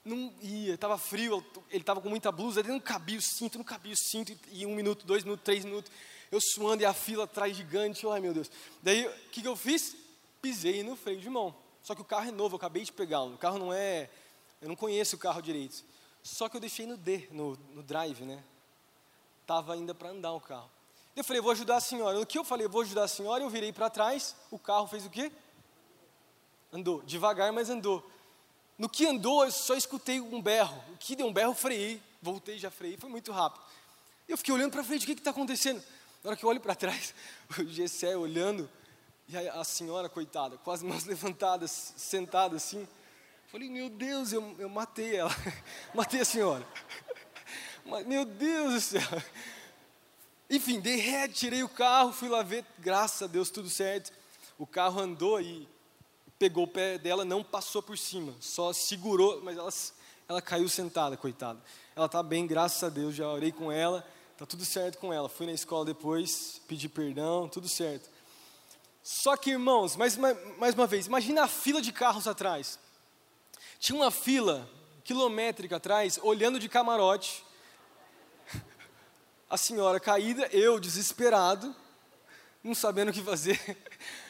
não ia, estava frio, ele estava com muita blusa, ele não cabia o cinto, não cabia o cinto, e um minuto, dois minutos, três minutos, eu suando e a fila atrás gigante, ai meu Deus. Daí, o que, que eu fiz? Pisei no freio de mão. Só que o carro é novo, eu acabei de pegá-lo. O carro não é, eu não conheço o carro direito. Só que eu deixei no D, no, no drive, né? Tava ainda para andar o carro. Eu falei, vou ajudar a senhora. No que eu falei, vou ajudar a senhora, eu virei para trás, o carro fez o quê? Andou, devagar, mas andou. No que andou, eu só escutei um berro. O que deu um berro, freiei, voltei, já freiei, foi muito rápido. Eu fiquei olhando para frente, o que está acontecendo? Na hora que eu olho para trás, o Gessé olhando, e a, a, senhora, coitada, com as mãos levantadas, sentada assim. Falei, meu Deus, eu, eu matei ela, matei a senhora. Mas, meu Deus do céu. Enfim, dei ré, tirei o carro, fui lá ver, graças a Deus, tudo certo. O carro andou e pegou o pé dela, não passou por cima, só segurou, mas ela, ela caiu sentada, coitada. Ela está bem, graças a Deus, já orei com ela, está tudo certo com ela. Fui na escola depois, pedi perdão, tudo certo. Só que, irmãos, mais, mais, mais uma vez, imagina a fila de carros atrás. Tinha uma fila quilométrica atrás, olhando de camarote, a senhora caída, eu desesperado, não sabendo o que fazer.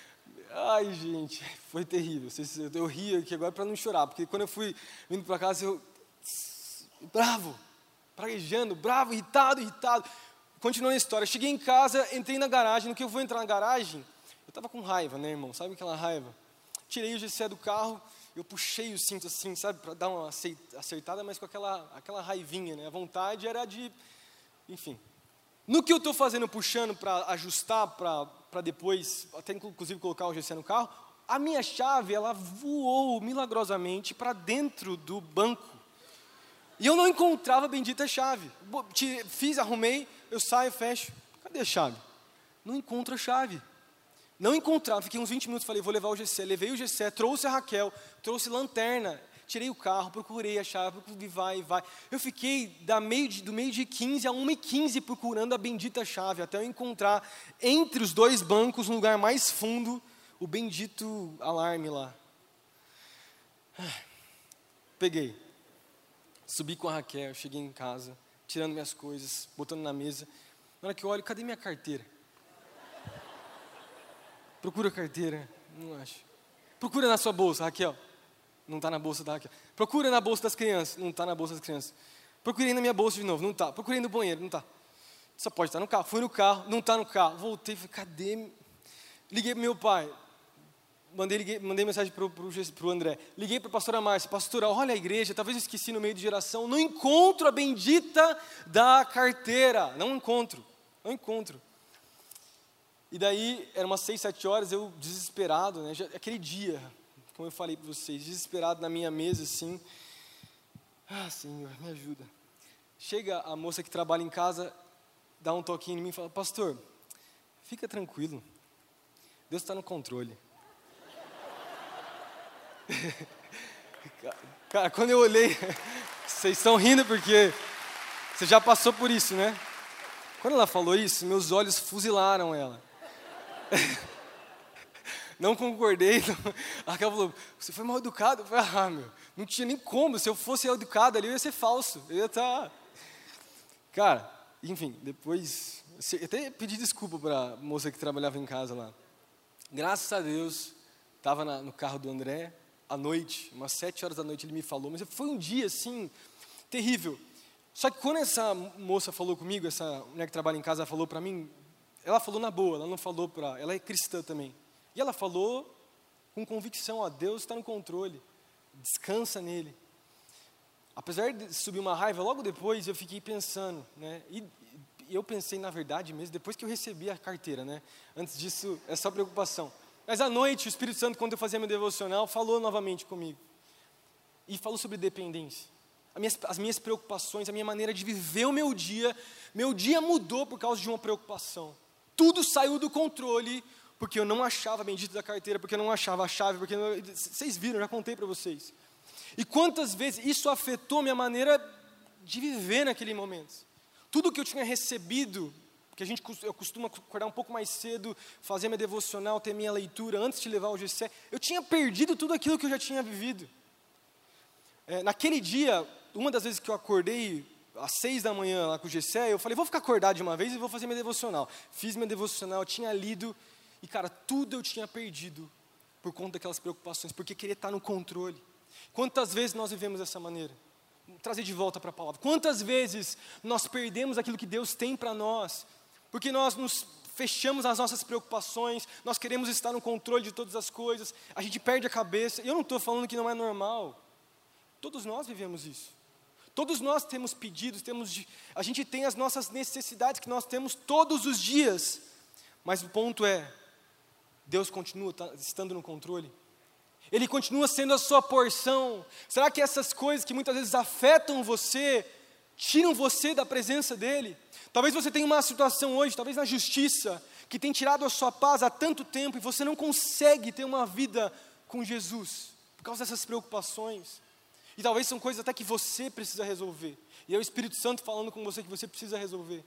Ai, gente, foi terrível. Eu ri aqui agora para não chorar, porque quando eu fui vindo para casa, eu. bravo, praguejando, bravo, irritado, irritado. Continuando a história, cheguei em casa, entrei na garagem. No que eu vou entrar na garagem, eu estava com raiva, né, irmão? Sabe aquela raiva? Tirei o GC do carro, eu puxei o cinto assim, sabe, para dar uma acertada, mas com aquela, aquela raivinha, né? A vontade era de. Enfim. No que eu estou fazendo, puxando para ajustar, para para depois, até inclusive colocar o GC no carro, a minha chave, ela voou milagrosamente para dentro do banco. E eu não encontrava a bendita chave. Fiz, arrumei, eu saio, fecho. Cadê a chave? Não encontro a chave. Não encontrava, fiquei uns 20 minutos, falei, vou levar o GC. Levei o GC, trouxe a Raquel, trouxe lanterna, tirei o carro, procurei a chave, procurei, vai, vai. Eu fiquei da meio de, do meio de 15 a 1 e 15 procurando a bendita chave, até eu encontrar entre os dois bancos, no lugar mais fundo, o bendito alarme lá. Peguei. Subi com a Raquel, cheguei em casa, tirando minhas coisas, botando na mesa. Na hora que eu olho, cadê minha carteira? Procura a carteira, não acho. Procura na sua bolsa, Raquel. Não está na bolsa da Raquel. Procura na bolsa das crianças. Não está na bolsa das crianças. Procurei na minha bolsa de novo. Não está. Procurei no banheiro. Não está. Só pode estar no carro. Fui no carro. Não está no carro. Voltei. Falei, cadê? Liguei para meu pai. Mandei, liguei, mandei mensagem para o André. Liguei para a pastora Márcia. Pastora, olha a igreja. Talvez eu esqueci no meio de geração. Não encontro a bendita da carteira. Não encontro. Não encontro. E daí, eram umas seis, sete horas, eu desesperado, né? Já, aquele dia, como eu falei para vocês, desesperado na minha mesa, assim. Ah, Senhor, me ajuda. Chega a moça que trabalha em casa, dá um toquinho em mim e fala: Pastor, fica tranquilo, Deus está no controle. Cara, quando eu olhei, vocês estão rindo porque você já passou por isso, né? Quando ela falou isso, meus olhos fuzilaram ela. não concordei. Não. A Raquel falou, você foi mal educado. Eu falei, ah, meu, não tinha nem como. Se eu fosse educado ali, eu ia ser falso. Eu ia estar. Tá... Cara, enfim, depois. Até pedi desculpa para a moça que trabalhava em casa lá. Graças a Deus, estava no carro do André, à noite, umas sete horas da noite ele me falou, mas foi um dia assim, terrível. Só que quando essa moça falou comigo, essa mulher que trabalha em casa falou para mim, ela falou na boa, ela não falou para, ela é cristã também. E ela falou com convicção, ó, Deus está no controle, descansa nele. Apesar de subir uma raiva, logo depois eu fiquei pensando, né? E, eu pensei na verdade mesmo depois que eu recebi a carteira, né? Antes disso, é só preocupação. Mas à noite, o Espírito Santo, quando eu fazia meu devocional, falou novamente comigo. E falou sobre dependência. As minhas, as minhas preocupações, a minha maneira de viver o meu dia, meu dia mudou por causa de uma preocupação. Tudo saiu do controle porque eu não achava a bendita da carteira, porque eu não achava a chave, porque não, vocês viram, já contei para vocês. E quantas vezes isso afetou minha maneira de viver naquele momento. Tudo que eu tinha recebido, que a gente eu costumo acordar um pouco mais cedo, fazer minha devocional, ter minha leitura antes de levar o GC, eu tinha perdido tudo aquilo que eu já tinha vivido. É, naquele dia, uma das vezes que eu acordei às seis da manhã lá com o GC, eu falei, vou ficar acordado de uma vez e vou fazer minha devocional. Fiz minha devocional, tinha lido, e, cara, tudo eu tinha perdido por conta daquelas preocupações, porque queria estar no controle. Quantas vezes nós vivemos dessa maneira? Trazer de volta para a palavra. Quantas vezes nós perdemos aquilo que Deus tem para nós, porque nós nos fechamos as nossas preocupações, nós queremos estar no controle de todas as coisas, a gente perde a cabeça. Eu não estou falando que não é normal. Todos nós vivemos isso. Todos nós temos pedidos, temos, a gente tem as nossas necessidades que nós temos todos os dias. Mas o ponto é, Deus continua estando no controle? Ele continua sendo a sua porção? Será que essas coisas que muitas vezes afetam você, tiram você da presença dEle? Talvez você tenha uma situação hoje, talvez na justiça, que tem tirado a sua paz há tanto tempo e você não consegue ter uma vida com Jesus, por causa dessas preocupações. E talvez são coisas até que você precisa resolver. E é o Espírito Santo falando com você que você precisa resolver.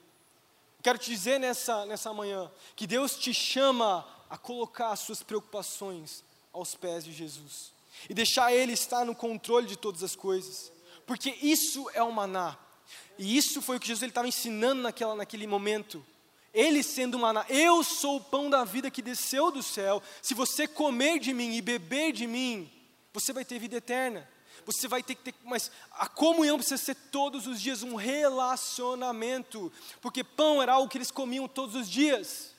Quero te dizer nessa, nessa manhã que Deus te chama a colocar as suas preocupações aos pés de Jesus e deixar Ele estar no controle de todas as coisas, porque isso é o maná, e isso foi o que Jesus estava ensinando naquela, naquele momento. Ele sendo maná, eu sou o pão da vida que desceu do céu. Se você comer de mim e beber de mim, você vai ter vida eterna. Você vai ter que ter, mas a comunhão precisa ser todos os dias um relacionamento, porque pão era algo que eles comiam todos os dias.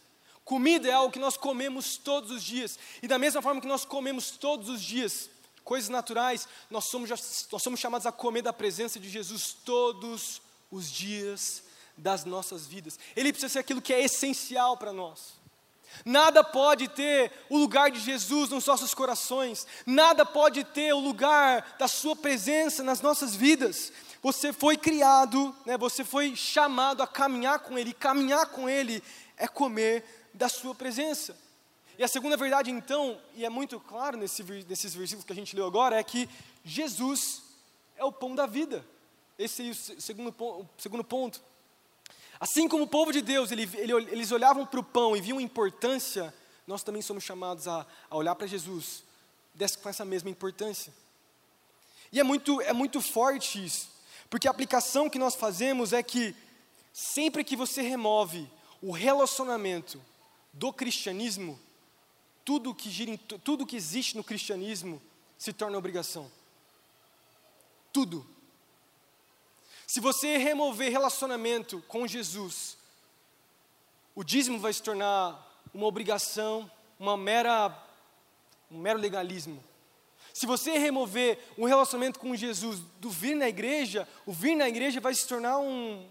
Comida é algo que nós comemos todos os dias. E da mesma forma que nós comemos todos os dias coisas naturais, nós somos, nós somos chamados a comer da presença de Jesus todos os dias das nossas vidas. Ele precisa ser aquilo que é essencial para nós. Nada pode ter o lugar de Jesus nos nossos corações, nada pode ter o lugar da Sua presença nas nossas vidas. Você foi criado, né, você foi chamado a caminhar com Ele, caminhar com Ele é comer da sua presença. E a segunda verdade, então, e é muito claro nesse, nesses versículos que a gente leu agora, é que Jesus é o pão da vida. Esse é o segundo, o segundo ponto. Assim como o povo de Deus, ele, ele, eles olhavam para o pão e viam importância, nós também somos chamados a, a olhar para Jesus com essa mesma importância. E é muito, é muito forte isso, porque a aplicação que nós fazemos é que sempre que você remove o relacionamento do cristianismo, tudo que, gira tudo que existe no cristianismo se torna obrigação. Tudo. Se você remover relacionamento com Jesus, o dízimo vai se tornar uma obrigação, uma mera, um mero legalismo. Se você remover um relacionamento com Jesus do vir na igreja, o vir na igreja vai se tornar um,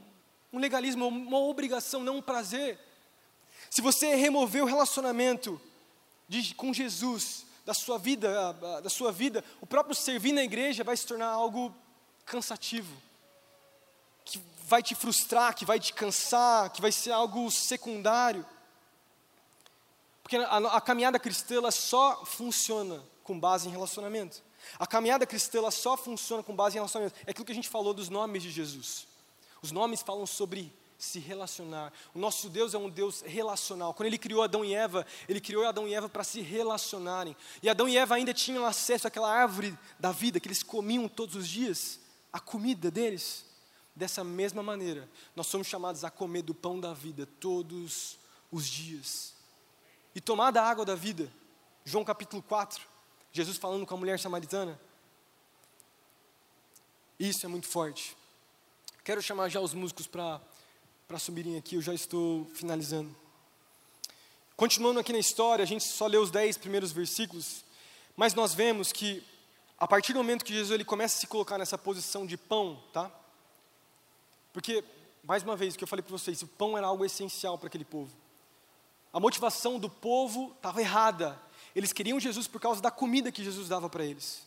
um legalismo, uma obrigação, não um prazer. Se você remover o relacionamento de, com Jesus da sua vida, da sua vida, o próprio servir na igreja vai se tornar algo cansativo, que vai te frustrar, que vai te cansar, que vai ser algo secundário. Porque a, a caminhada cristã ela só funciona com base em relacionamento. A caminhada cristã ela só funciona com base em relacionamento. É aquilo que a gente falou dos nomes de Jesus. Os nomes falam sobre se relacionar. O nosso Deus é um Deus relacional. Quando Ele criou Adão e Eva, Ele criou Adão e Eva para se relacionarem. E Adão e Eva ainda tinham acesso àquela árvore da vida que eles comiam todos os dias, a comida deles. Dessa mesma maneira, nós somos chamados a comer do pão da vida todos os dias. E tomar da água da vida. João capítulo 4, Jesus falando com a mulher samaritana. Isso é muito forte. Quero chamar já os músicos para subirem aqui, eu já estou finalizando. Continuando aqui na história, a gente só leu os dez primeiros versículos, mas nós vemos que a partir do momento que Jesus ele começa a se colocar nessa posição de pão, tá? Porque, mais uma vez, o que eu falei para vocês, o pão era algo essencial para aquele povo. A motivação do povo estava errada. Eles queriam Jesus por causa da comida que Jesus dava para eles.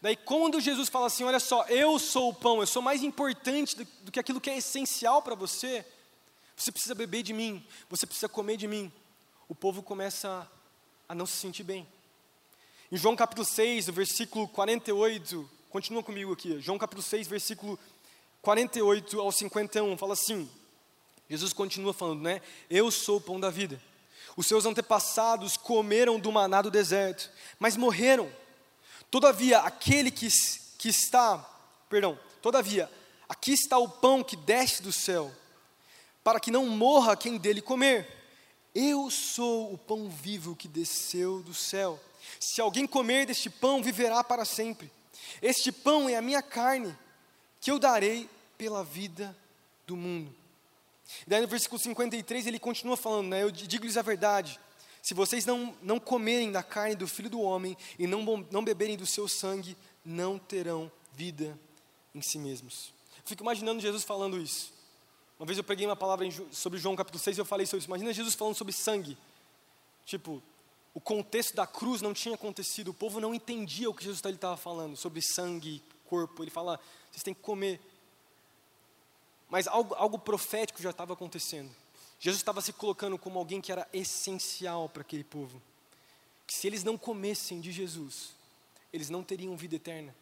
Daí, quando Jesus fala assim: Olha só, eu sou o pão, eu sou mais importante do, do que aquilo que é essencial para você, você precisa beber de mim, você precisa comer de mim. O povo começa a não se sentir bem. Em João capítulo 6, no versículo 48, continua comigo aqui, João capítulo 6, versículo 48 ao 51, fala assim: Jesus continua falando, né? Eu sou o pão da vida. Os seus antepassados comeram do maná do deserto, mas morreram. Todavia, aquele que, que está, perdão, todavia, aqui está o pão que desce do céu, para que não morra quem dele comer. Eu sou o pão vivo que desceu do céu. Se alguém comer deste pão, viverá para sempre. Este pão é a minha carne, que eu darei pela vida do mundo. E daí no versículo 53 ele continua falando, né? Eu digo-lhes a verdade. Se vocês não, não comerem da carne do filho do homem e não, não beberem do seu sangue, não terão vida em si mesmos. fico imaginando Jesus falando isso. Uma vez eu preguei uma palavra sobre João capítulo 6 e eu falei sobre isso. Imagina Jesus falando sobre sangue. Tipo, o contexto da cruz não tinha acontecido, o povo não entendia o que Jesus estava falando sobre sangue, corpo. Ele fala, vocês têm que comer. Mas algo, algo profético já estava acontecendo. Jesus estava se colocando como alguém que era essencial para aquele povo. Que se eles não comessem de Jesus, eles não teriam vida eterna.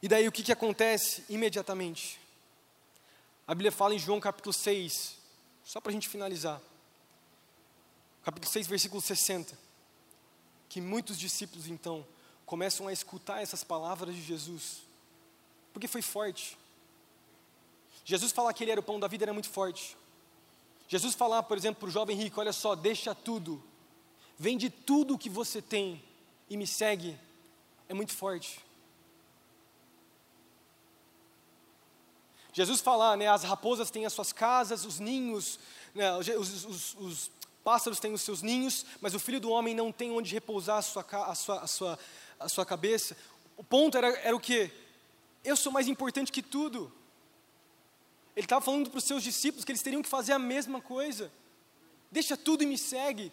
E daí o que, que acontece imediatamente? A Bíblia fala em João capítulo 6, só para a gente finalizar capítulo 6, versículo 60, que muitos discípulos então começam a escutar essas palavras de Jesus, porque foi forte. Jesus falar que ele era o pão da vida era muito forte. Jesus falar, por exemplo, para o jovem rico: olha só, deixa tudo, vende tudo o que você tem e me segue, é muito forte. Jesus falar, né, as raposas têm as suas casas, os ninhos, né, os, os, os, pássaros têm os seus ninhos, mas o filho do homem não tem onde repousar a sua, a sua, a sua, a sua cabeça. O ponto era, era o que? Eu sou mais importante que tudo. Ele estava falando para os seus discípulos que eles teriam que fazer a mesma coisa. Deixa tudo e me segue.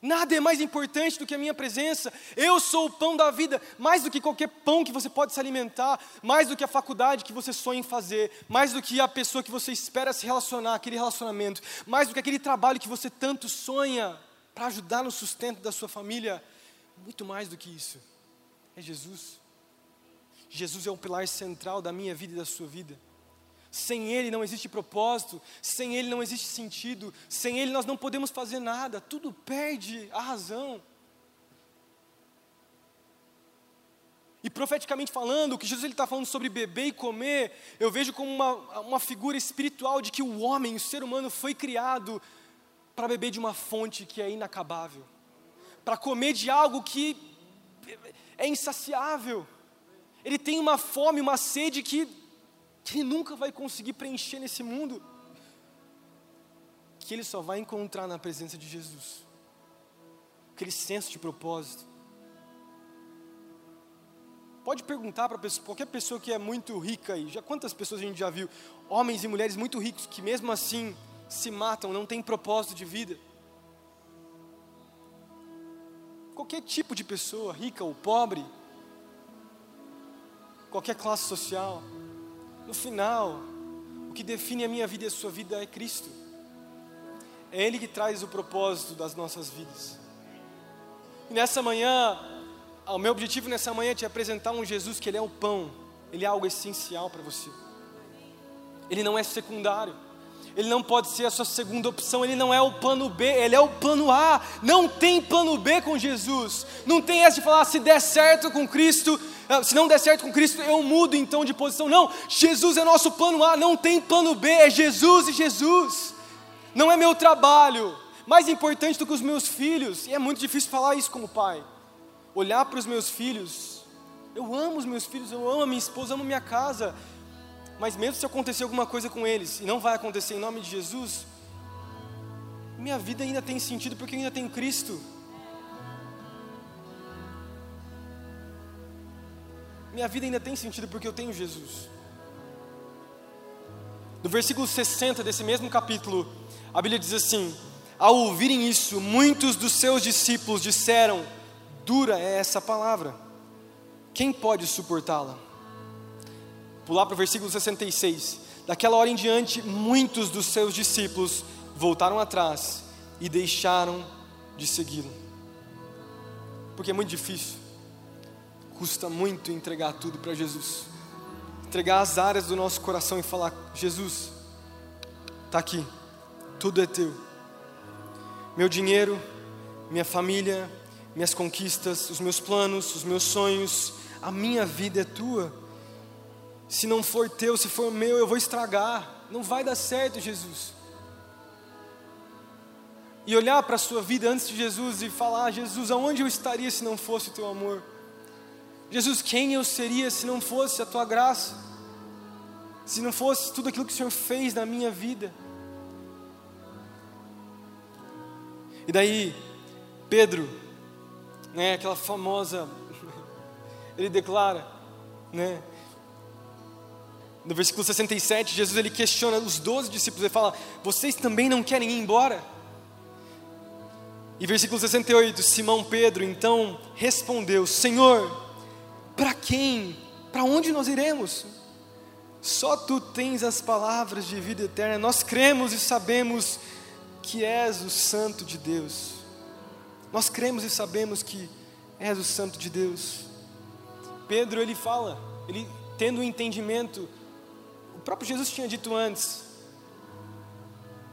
Nada é mais importante do que a minha presença. Eu sou o pão da vida, mais do que qualquer pão que você pode se alimentar, mais do que a faculdade que você sonha em fazer, mais do que a pessoa que você espera se relacionar, aquele relacionamento, mais do que aquele trabalho que você tanto sonha para ajudar no sustento da sua família. Muito mais do que isso. É Jesus. Jesus é o pilar central da minha vida e da sua vida. Sem Ele não existe propósito, sem Ele não existe sentido, sem Ele nós não podemos fazer nada, tudo perde a razão. E profeticamente falando, o que Jesus está falando sobre beber e comer, eu vejo como uma, uma figura espiritual de que o homem, o ser humano, foi criado para beber de uma fonte que é inacabável, para comer de algo que é insaciável. Ele tem uma fome, uma sede que que ele nunca vai conseguir preencher nesse mundo, que ele só vai encontrar na presença de Jesus. Aquele senso de propósito. Pode perguntar para qualquer pessoa que é muito rica aí, já quantas pessoas a gente já viu, homens e mulheres muito ricos que mesmo assim se matam, não têm propósito de vida. Qualquer tipo de pessoa, rica ou pobre, qualquer classe social. No final, o que define a minha vida e a sua vida é Cristo. É Ele que traz o propósito das nossas vidas. E nessa manhã, o meu objetivo nessa manhã é te apresentar um Jesus que Ele é o pão, Ele é algo essencial para você. Ele não é secundário. Ele não pode ser a sua segunda opção, ele não é o plano B, ele é o plano A. Não tem plano B com Jesus. Não tem essa de falar, se der certo com Cristo, ah, se não der certo com Cristo, eu mudo então de posição. Não, Jesus é nosso plano A, não tem plano B, é Jesus e Jesus. Não é meu trabalho, mais importante do que os meus filhos, e é muito difícil falar isso como pai. Olhar para os meus filhos, eu amo os meus filhos, eu amo a minha esposa, amo a minha casa, Mas mesmo se acontecer alguma coisa com eles, e não vai acontecer em nome de Jesus, minha vida ainda tem sentido porque eu ainda tenho Cristo. Minha vida ainda tem sentido porque eu tenho Jesus. No versículo 60 desse mesmo capítulo, a Bíblia diz assim: Ao ouvirem isso, muitos dos seus discípulos disseram: Dura é essa palavra, quem pode suportá-la? Pular para o versículo 66. Daquela hora em diante, muitos dos seus discípulos voltaram atrás e deixaram de segui-lo. Porque é muito difícil, custa muito entregar tudo para Jesus entregar as áreas do nosso coração e falar: Jesus, está aqui, tudo é teu. Meu dinheiro, minha família, minhas conquistas, os meus planos, os meus sonhos, a minha vida é tua. Se não for teu, se for meu, eu vou estragar. Não vai dar certo, Jesus. E olhar para a sua vida antes de Jesus e falar: Jesus, aonde eu estaria se não fosse o teu amor? Jesus, quem eu seria se não fosse a tua graça? Se não fosse tudo aquilo que o Senhor fez na minha vida? E daí, Pedro, né, aquela famosa, ele declara, né, no versículo 67, Jesus ele questiona os doze discípulos, ele fala: Vocês também não querem ir embora? E versículo 68, Simão Pedro então respondeu: Senhor, para quem? Para onde nós iremos? Só tu tens as palavras de vida eterna. Nós cremos e sabemos que és o Santo de Deus. Nós cremos e sabemos que és o Santo de Deus. Pedro ele fala, ele tendo o um entendimento, próprio Jesus tinha dito antes: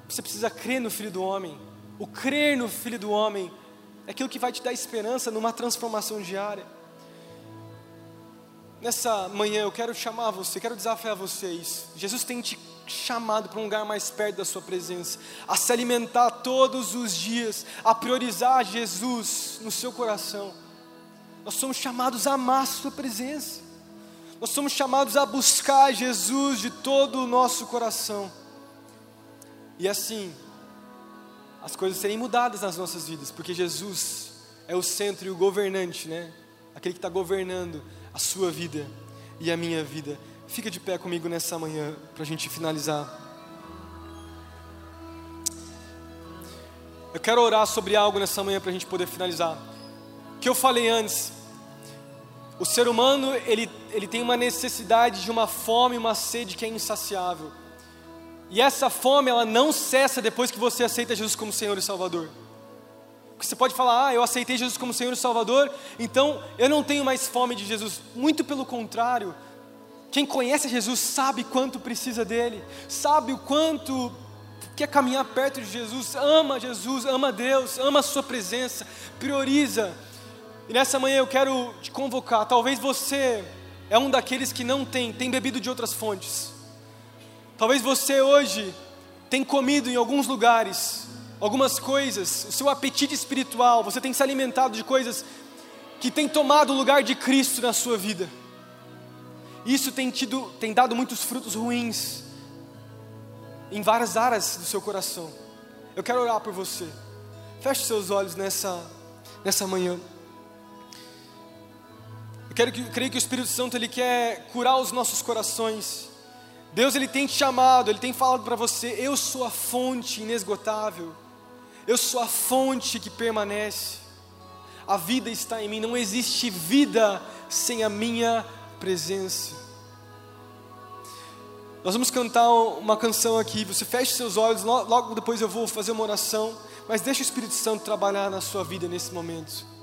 você precisa crer no Filho do Homem. O crer no Filho do Homem é aquilo que vai te dar esperança numa transformação diária. Nessa manhã eu quero chamar você, quero desafiar vocês. Jesus tem te chamado para um lugar mais perto da Sua presença, a se alimentar todos os dias, a priorizar Jesus no seu coração. Nós somos chamados a amar a Sua presença, nós somos chamados a buscar Jesus de todo o nosso coração, e assim, as coisas serem mudadas nas nossas vidas, porque Jesus é o centro e o governante, né? Aquele que está governando a sua vida e a minha vida. Fica de pé comigo nessa manhã para a gente finalizar. Eu quero orar sobre algo nessa manhã para a gente poder finalizar. O que eu falei antes, o ser humano ele, ele tem uma necessidade de uma fome, uma sede que é insaciável. E essa fome ela não cessa depois que você aceita Jesus como Senhor e Salvador. Porque você pode falar, ah, eu aceitei Jesus como Senhor e Salvador, então eu não tenho mais fome de Jesus. Muito pelo contrário, quem conhece Jesus sabe quanto precisa dele, sabe o quanto quer caminhar perto de Jesus, ama Jesus, ama Deus, ama a Sua presença, prioriza. E nessa manhã eu quero te convocar. Talvez você é um daqueles que não tem, tem bebido de outras fontes. Talvez você hoje tem comido em alguns lugares algumas coisas, o seu apetite espiritual, você tem se alimentado de coisas que tem tomado o lugar de Cristo na sua vida. Isso tem tido, tem dado muitos frutos ruins em várias áreas do seu coração. Eu quero orar por você. Feche seus olhos nessa nessa manhã. Quero que, creio que o Espírito Santo ele quer curar os nossos corações. Deus ele tem te chamado, ele tem falado para você: eu sou a fonte inesgotável. Eu sou a fonte que permanece. A vida está em mim, não existe vida sem a minha presença. Nós vamos cantar uma canção aqui. Você fecha seus olhos, logo depois eu vou fazer uma oração. Mas deixa o Espírito Santo trabalhar na sua vida nesse momento.